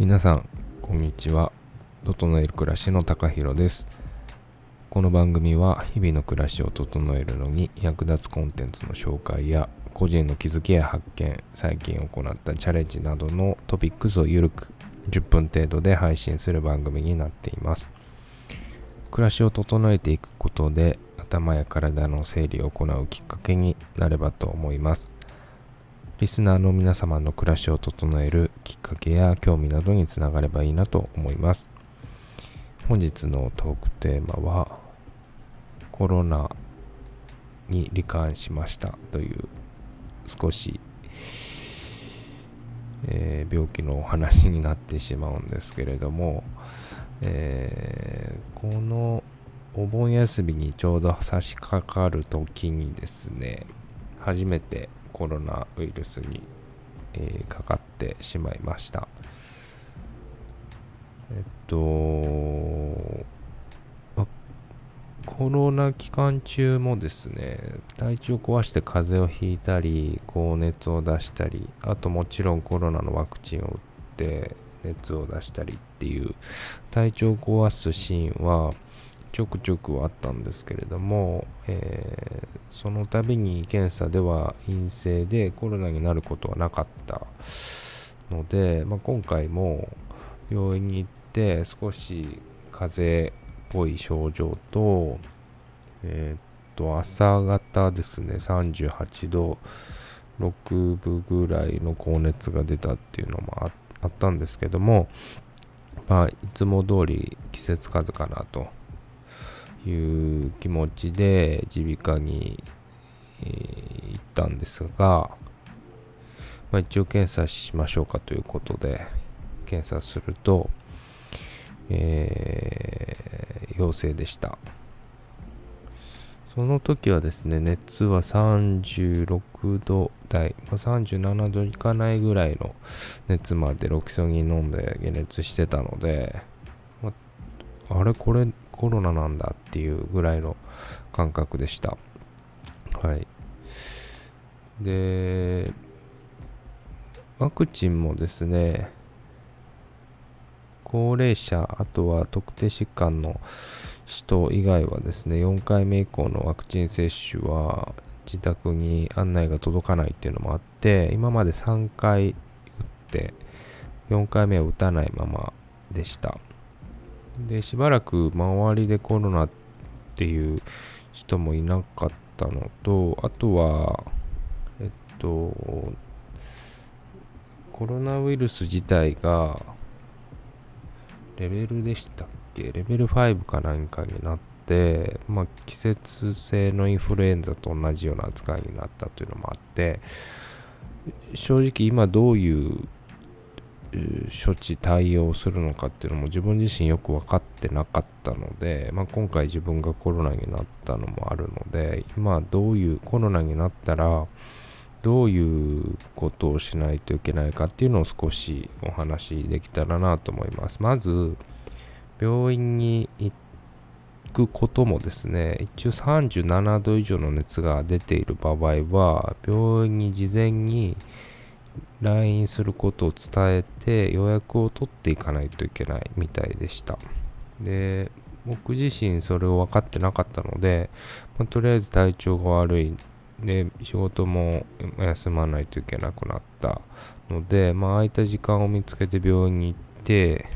皆さんこんにちは。整える暮らしの高弘です。この番組は日々の暮らしを整えるのに役立つコンテンツの紹介や個人の気づきや発見最近行ったチャレンジなどのトピックスをゆるく10分程度で配信する番組になっています。暮らしを整えていくことで頭や体の整理を行うきっかけになればと思います。リスナーの皆様の暮らしを整えるきっかけや興味などにつながればいいなと思います。本日のトークテーマはコロナに罹患しましたという少し、えー、病気のお話になってしまうんですけれども、えー、このお盆休みにちょうど差し掛かる時にですね初めてコロナウイルスに、えー、かかってしまいました。えっと、コロナ期間中もですね、体調壊して風邪をひいたり、高熱を出したり、あともちろんコロナのワクチンを打って熱を出したりっていう体調を壊すシーンは、ちょくちょくはあったんですけれども、えー、その度に検査では陰性でコロナになることはなかったので、まあ、今回も病院に行って少し風邪っぽい症状と、えー、っと朝方ですね38度6分ぐらいの高熱が出たっていうのもあったんですけどもまあいつも通り季節風邪かなという気持ちで耳鼻科に、行ったんですが、まあ、一応検査しましょうかということで検査すると、えー、陽性でした。その時はですね熱は36度台、まあ、37度いかないぐらいの熱までロキソニン飲んで解熱してたので、まあ、あれこれコロナなんだっていうぐらいの感覚でした。はい。で、ワクチンもですね、高齢者、あとは特定疾患の人以外はですね、4回目以降のワクチン接種は自宅に案内が届かないっていうのもあって、今まで3回打って、4回目を打たないままでした。で、しばらく周りでコロナっていう人もいなかったのと、あとは、えっと、コロナウイルス自体が、レベルでしたっけ？レベル5かなんかになって、まあ、季節性のインフルエンザと同じような扱いになったというのもあって、正直今どういう処置対応するのかっていうのも自分自身よく分かってなかったので、まあ、今回自分がコロナになったのもあるので今どういうコロナになったらどういうことをしないといけないかっていうのを少しお話できたらなと思います。まず病院に行くこともですね一応37度以上の熱が出ている場合は病院に事前に LINE することを伝えて予約を取っていかないといけないみたいでした。で、僕自身それを分かってなかったので、まあ、とりあえず体調が悪い。で、仕事も休まないといけなくなったので、まあ、空いた時間を見つけて病院に行って、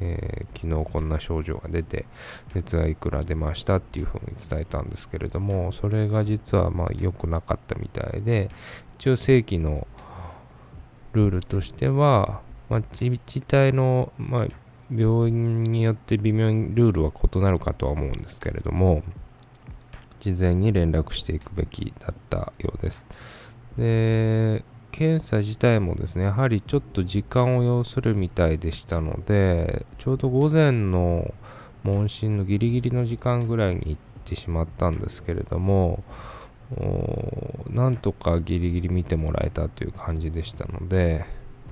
えー、昨日こんな症状が出て熱がいくら出ましたっていうふうに伝えたんですけれどもそれが実はまあ良くなかったみたいで一応正規のルールとしては、まあ、自治体の、まあ、病院によって微妙にルールは異なるかとは思うんですけれども、事前に連絡していくべきだったようです。で、検査自体もですね、やはりちょっと時間を要するみたいでしたので、ちょうど午前の問診のギリギリの時間ぐらいに行ってしまったんですけれども、なんとかギリギリ見てもらえたという感じでしたので、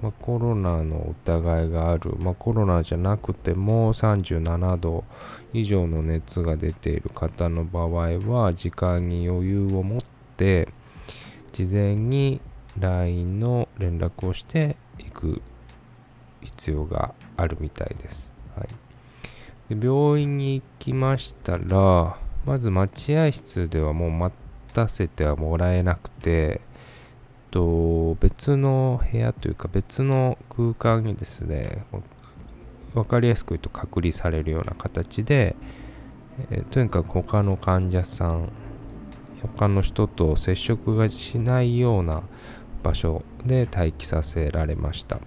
まあ、コロナの疑いがある、まあ、コロナじゃなくても37度以上の熱が出ている方の場合は時間に余裕を持って事前に LINE の連絡をしていく必要があるみたいです。はい、で病院に行きましたら、まず待合室ではもうたせてはもらえなくて、と別の部屋というか別の空間にですね、分かりやすく言うと隔離されるような形で、え、とにかく他の患者さん、他の人と接触がしないような場所で待機させられました。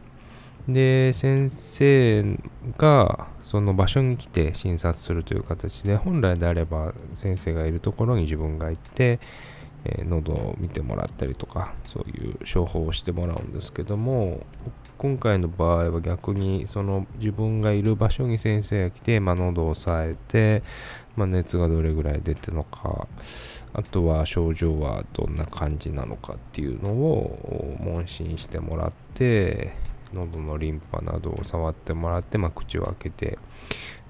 で、先生がその場所に来て診察するという形で、本来であれば先生がいるところに自分が行って、えー、喉を見てもらったりとか、そういう処方をしてもらうんですけども、今回の場合は逆にその自分がいる場所に先生が来て、まあ、喉を押さえて、まあ、熱がどれぐらい出てるのか、あとは症状はどんな感じなのかっていうのを問診してもらって、喉のリンパなどを触ってもらって、まあ、口を開けて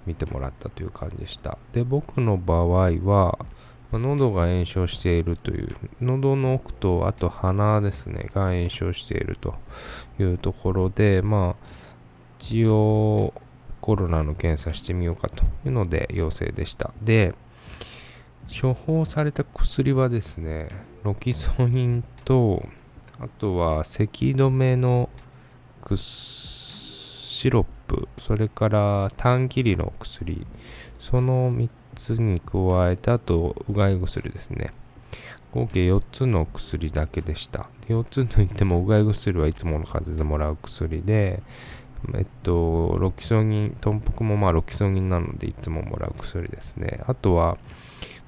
見てもらったという感じでした。で、僕の場合は、まあ、喉が炎症しているという、喉の奥と、あと鼻ですね、が炎症しているというところで、まあ、一応コロナの検査してみようかというので陽性でした。で、処方された薬はですね、ロキソニンと、あとは咳止めのシロップ、それから短切りの薬、その3つに加えて、あと、うがい薬ですね。合計4つの薬だけでした。4つといっても、うがい薬はいつもの数でもらう薬で、えっと、ロキソニン、豚腹もまあロキソニンなのでいつももらう薬ですね。あとは、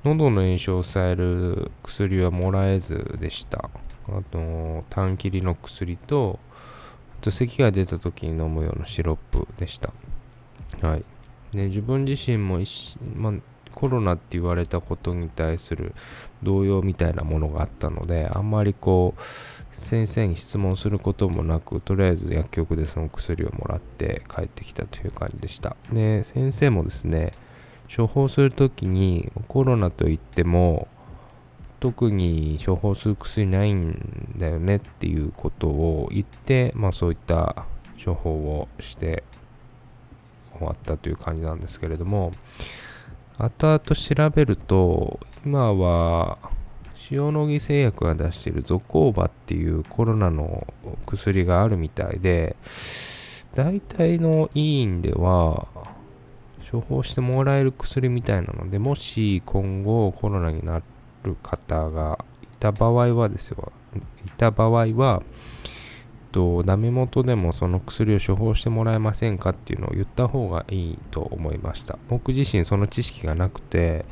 喉の炎症を抑える薬はもらえずでした。あと、短切りの薬と、と咳が出た時に飲むようなシロップでした。はい。ね、自分自身もま、コロナって言われたことに対する動揺みたいなものがあったので、あんまりこう、先生に質問することもなく、とりあえず薬局でその薬をもらって帰ってきたという感じでした。で、先生もですね、処方するときにコロナといっても特に処方する薬ないんだよねっていうことを言って、まあそういった処方をして終わったという感じなんですけれども、後々調べると、今は塩野義製薬が出しているゾコーバっていうコロナの薬があるみたいで、大体の医院では処方してもらえる薬みたいなので、もし今後コロナになる方がいた場合はですよ、いた場合は、と、ダメ元でもその薬を処方してもらえませんかっていうのを言った方がいいと思いました。僕自身その知識がなくて、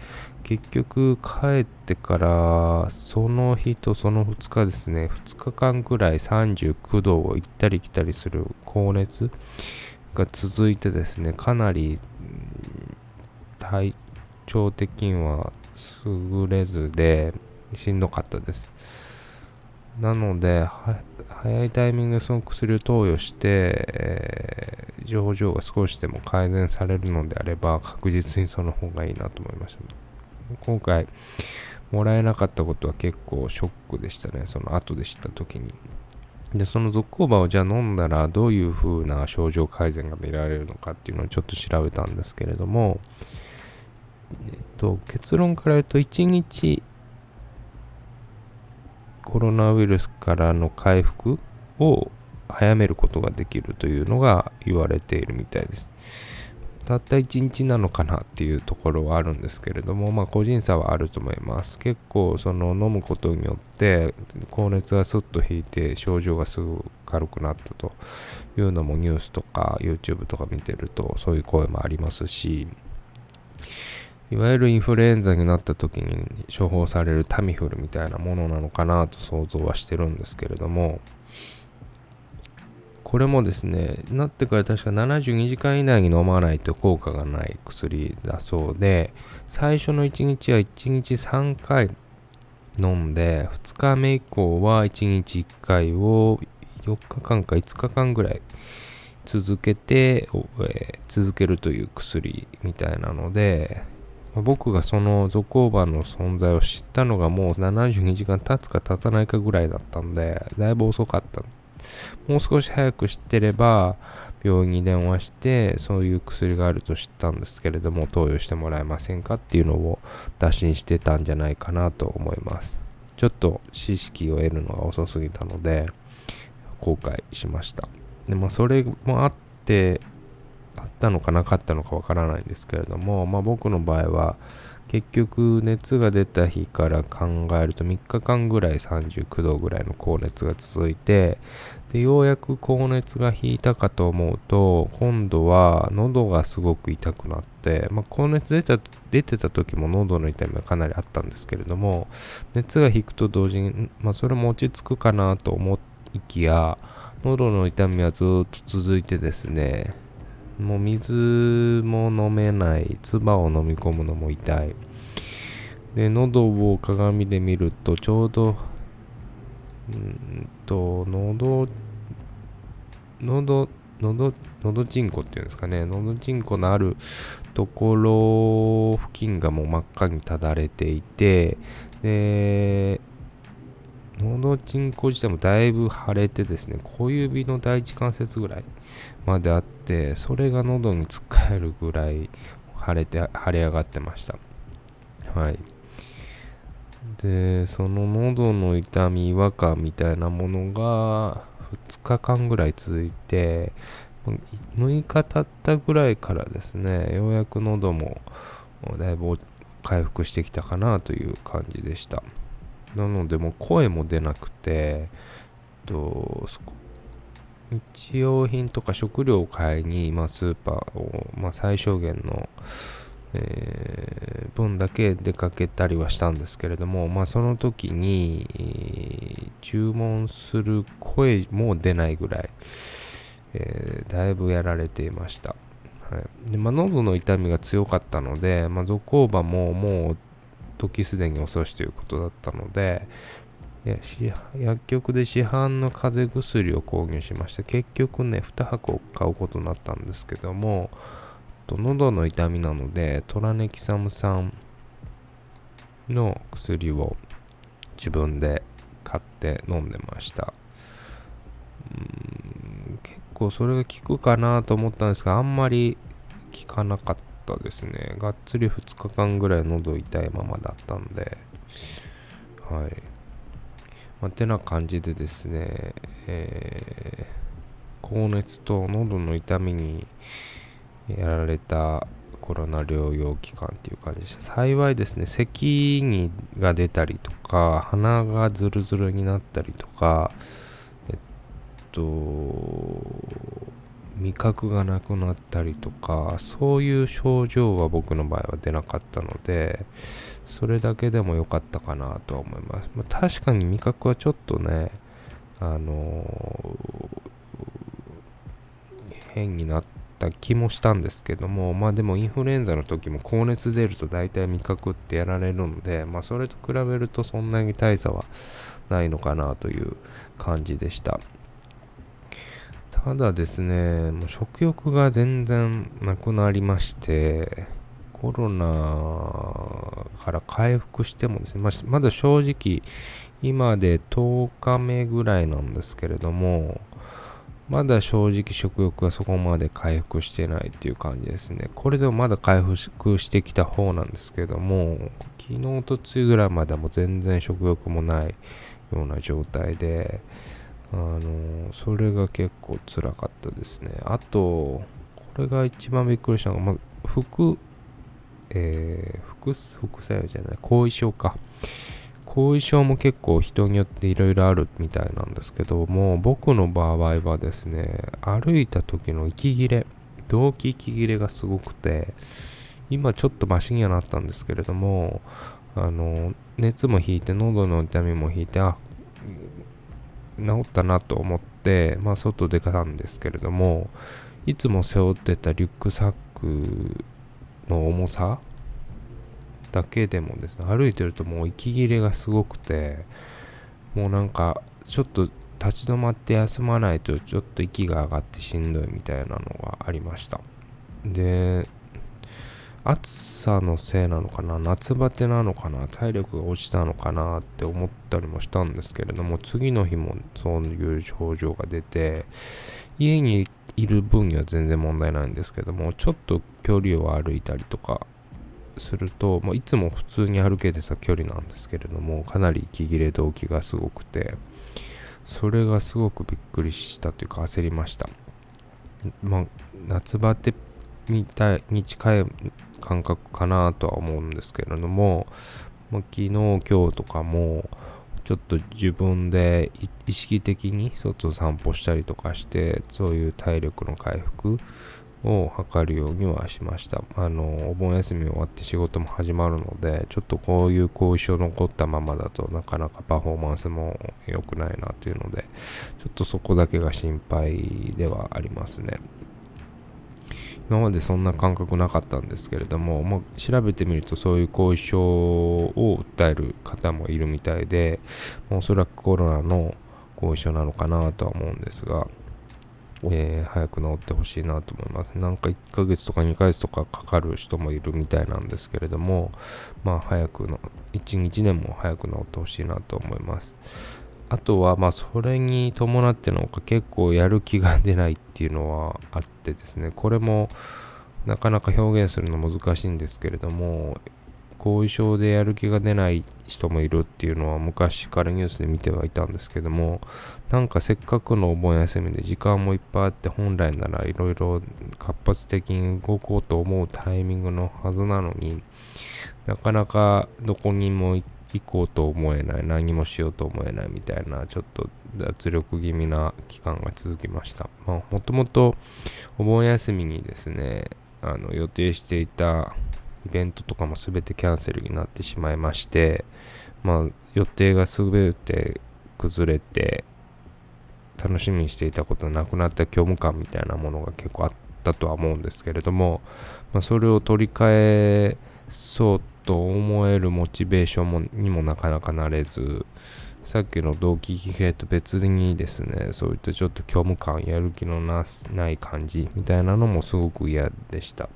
結局帰ってからその日とその2日ですね、2日間くらい39度を行ったり来たりする高熱が続いてですね、かなり体調的には優れずでしんどかったです。なので、早いタイミングでその薬を投与して、えー、症状が少しでも改善されるのであれば、確実にその方がいいなと思いました。今回、もらえなかったことは結構ショックでしたね。その後で知った時に。で、その続行馬をじゃあ飲んだらどういう風な症状改善が見られるのかっていうのをちょっと調べたんですけれども、えっと、結論から言うと1日コロナウイルスからの回復を早めることができるというのが言われているみたいです。たった1日なのかなっていうところはあるんですけれども、まあ個人差はあると思います。結構その飲むことによって高熱がスッと引いて症状がすぐ軽くなったというのもニュースとか YouTube とか見てるとそういう声もありますし、いわゆるインフルエンザになった時に処方されるタミフルみたいなものなのかなと想像はしてるんですけれども、これもですね、なってから確か72時間以内に飲まないと効果がない薬だそうで、最初の1日は1日3回飲んで、2日目以降は1日1回を4日間か5日間ぐらい続けて、えー、続けるという薬みたいなので、僕がそのゾコーバの存在を知ったのがもう72時間経つか経たないかぐらいだったんで、だいぶ遅かった。もう少し早く知ってれば病院に電話してそういう薬があると知ったんですけれども投与してもらえませんかっていうのを打診してたんじゃないかなと思います。ちょっと知識を得るのが遅すぎたので後悔しました。でもそれもあってあったのかなかったのかわからないんですけれども、まあ、僕の場合は結局熱が出た日から考えると3日間ぐらい39度ぐらいの高熱が続いてでようやく高熱が引いたかと思うと今度は喉がすごく痛くなって、まあ、高熱出た出てた時も喉の痛みがかなりあったんですけれども熱が引くと同時に、まあ、それも落ち着くかなと思いきや喉の痛みはずっと続いてですねもう水も飲めない、唾を飲み込むのも痛い。で、喉を鏡で見ると、ちょうど、うんと、喉、喉、喉、喉人工っていうんですかね、喉人工のあるところ付近がもう真っ赤にただれていて、で、喉鎮行自体もだいぶ腫れてですね、小指の第一関節ぐらいまであって、それが喉につっかえるぐらい腫れて、腫れ上がってました。はい。で、その喉の痛み、違和感みたいなものが2日間ぐらい続いて、6日経ったぐらいからですね、ようやく喉もだいぶ回復してきたかなという感じでした。なのでもう声も出なくて、と日用品とか食料を買いに、まあ、スーパーを、まあ、最小限の、えー、分だけ出かけたりはしたんですけれども、まあ、その時に、えー、注文する声も出ないぐらい、えー、だいぶやられていました。はいでまあ、喉の痛みが強かったので、まあ、ゾコーバももう時すでに遅しということだったので、薬局で市販の風邪薬を購入しました結局ね2箱買うことになったんですけども喉の痛みなのでトラネキサム酸の薬を自分で買って飲んでましたうん結構それが効くかなと思ったんですがあんまり効かなかったですね。がっつり2日間ぐらい喉痛いままだったんで、はい。まあ、てな感じでですね、えー、高熱と喉の痛みにやられたコロナ療養期間っていう感じでした。幸いですね、咳にが出たりとか、鼻がズルズルになったりとか、えっと、味覚がなくなったりとかそういう症状は僕の場合は出なかったのでそれだけでも良かったかなとは思います、まあ、確かに味覚はちょっとねあのー、変になった気もしたんですけどもまあでもインフルエンザの時も高熱出ると大体味覚ってやられるのでまあそれと比べるとそんなに大差はないのかなという感じでした。ただですね、もう食欲が全然なくなりまして、コロナから回復してもですね、ままだ正直、今で10日目ぐらいなんですけれども、まだ正直食欲がそこまで回復してないっていう感じですね。これでもまだ回復してきた方なんですけども、昨日とついぐらいまでも全然食欲もないような状態で、あのそれが結構辛かったですねあとこれが一番びっくりしたのが、まあ、副えー、副副作用じゃない後遺症か。後遺症も結構人によっていろいろあるみたいなんですけども僕の場合はですね歩いた時の息切れ動悸息切れがすごくて今ちょっとマシにはなったんですけれどもあの熱も引いて喉の痛みも引いてあ治ったなと思って、まあ、外出たんですけれどもいつも背負ってたリュックサックの重さだけでもですね歩いてるともう息切れがすごくてもうなんかちょっと立ち止まって休まないとちょっと息が上がってしんどいみたいなのがありました。で暑さのせいなのかな夏バテなのかな体力が落ちたのかなって思ったりもしたんですけれども次の日もそういう症状が出て家にいる分には全然問題ないんですけどもちょっと距離を歩いたりとかすると、まあ、いつも普通に歩けてた距離なんですけれどもかなり息切れ動機がすごくてそれがすごくびっくりしたというか焦りました。まあ夏バテみたいに近い感覚かなとは思うんですけれども、まあ、昨日今日とかもちょっと自分で意識的に外を散歩したりとかしてそういう体力の回復を図るようにはしました。あの、お盆休み終わって仕事も始まるので、ちょっとこういう後遺症残ったままだとなかなかパフォーマンスも良くないなというので、ちょっとそこだけが心配ではありますね。今までそんな感覚なかったんですけれども、もう調べてみるとそういう後遺症を訴える方もいるみたいで、おそらくコロナの後遺症なのかなとは思うんですが、えー、早く治ってほしいなと思います。なんか1ヶ月とか2ヶ月とかかかる人もいるみたいなんですけれども、まあ早くの、1日でも早く治ってほしいなと思います。あとは、まあ、それに伴ってのか結構やる気が出ないっていうのはあってですね、これもなかなか表現するの難しいんですけれども、後遺症でやる気が出ない人もいるっていうのは昔からニュースで見てはいたんですけども、なんかせっかくのお盆休みで時間もいっぱいあって本来ならいろいろ活発的に動こうと思うタイミングのはずなのに、なかなかどこにも行って行こうと思えない何もしようと思えないみたいなちょっと脱力気味な期間が続きました。もともとお盆休みにですねあの予定していたイベントとかも全てキャンセルになってしまいましてまあ予定が全て崩れて楽しみにしていたことなくなった虚無感みたいなものが結構あったとは思うんですけれども、まあ、それを取り替えそうと思えるモチベーションもにもなかなかなれずさっきの動機切れと別にですねそういったちょっと虚無感やる気のない感じみたいなのもすごく嫌でした。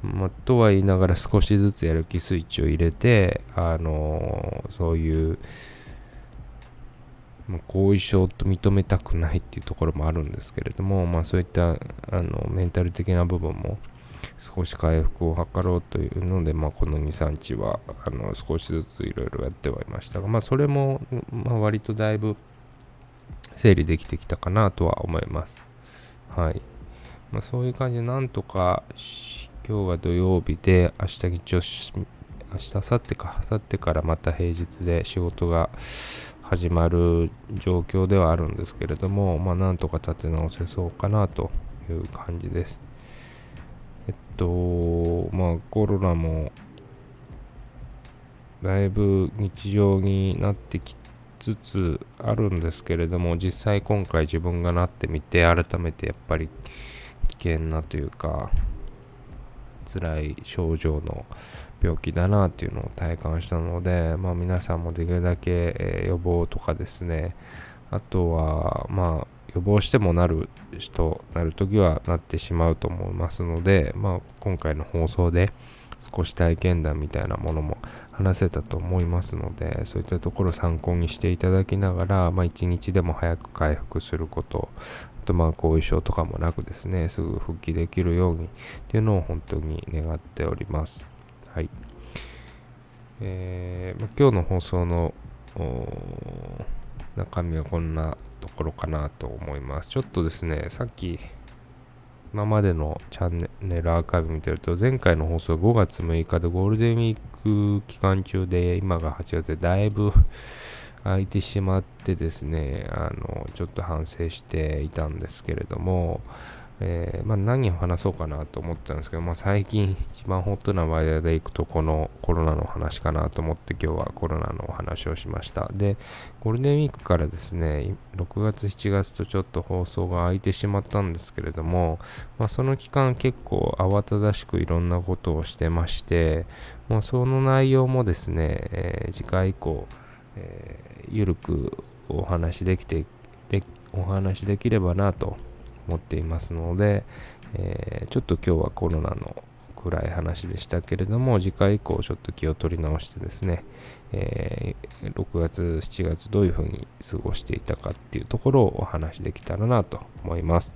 まあ、とは言いながら少しずつやる気スイッチを入れて、あのー、そういう、まあ、後遺症と認めたくないっていうところもあるんですけれども、まあ、そういったあのメンタル的な部分も少し回復を図ろうというので、まあ、この2、3日はあの少しずついろいろやってはいましたが、まあ、それも、まあ、割とだいぶ整理できてきたかなとは思います。はい。まあ、そういう感じで、なんとか、今日は土曜日で、明日日曜、明日、明後日か、明後日からまた平日で仕事が始まる状況ではあるんですけれども、まあ、なんとか立て直せそうかなという感じです。えっと、まあコロナもだいぶ日常になってきつつあるんですけれども、実際今回自分がなってみて、改めてやっぱり危険なというか、辛い症状の病気だなっていうのを体感したので、まあ皆さんもできるだけ、予防とかですね、あとは、まあ予防してもなる人、なるときはなってしまうと思いますので、まあ、今回の放送で少し体験談みたいなものも話せたと思いますので、そういったところを参考にしていただきながら、まあ、一日でも早く回復すること、あとまあ後遺症とかもなくですね、すぐ復帰できるようにっていうのを本当に願っております。はい。えー、今日の放送の中身はこんなところかなと思います。ちょっとですね、さっき、今までのチャンネルアーカイブ見てると、前回の放送5月6日でゴールデンウィーク期間中で、今が8月でだいぶ空いてしまってですね、あの、ちょっと反省していたんですけれども、えー、まあ、何を話そうかなと思ったんですけど、まあ、最近一番ホットな話題でいくとこのコロナの話かなと思って今日はコロナのお話をしました。で、ゴールデンウィークからですね、6月7月とちょっと放送が空いてしまったんですけれども、まあ、その期間結構慌ただしくいろんなことをしてまして、もうその内容もですね、えー、次回以降、えー、ゆるくお話できてでお話できればなと思っていますので、えー、ちょっと今日はコロナの暗い話でしたけれども、次回以降ちょっと気を取り直してですね、えー、6月、7月どういうふうに過ごしていたかっていうところをお話できたらなと思います。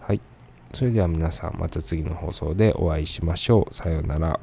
はい。それでは皆さんまた次の放送でお会いしましょう。さようなら。